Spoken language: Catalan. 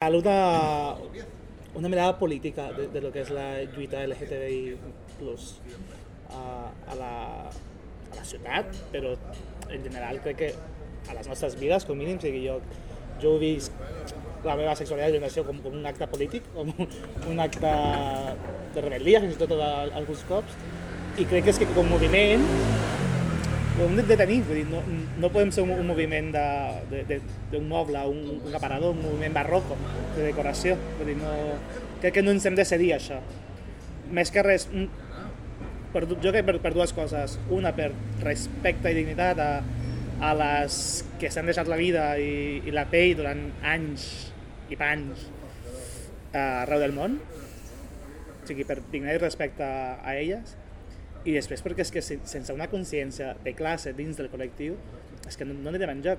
Cal una, mirada política de, de lo que és la lluita LGTBI plus a, a, la, a la ciutat, però en general crec que a les nostres vides, com mínim, sigui, jo, jo he vist la meva sexualitat i orientació com, com un acte polític, com un, acte de rebel·lia, fins i tot alguns cops, i crec que és que com moviment ho hem de tenir, vull dir, no, no podem ser un, un moviment d'un moble, un, un aparador, un moviment barroco de decoració, vull dir, no, crec que no ens hem de cedir això. Més que res, per, jo crec per, per dues coses. Una, per respecte i dignitat a, a les que s'han deixat la vida i, i la pell durant anys i panys eh, arreu del món, o sigui, per dignitat i respecte a elles, i després perquè és que sen- sense una consciència de classe dins del col·lectiu és que no, no anirem enlloc.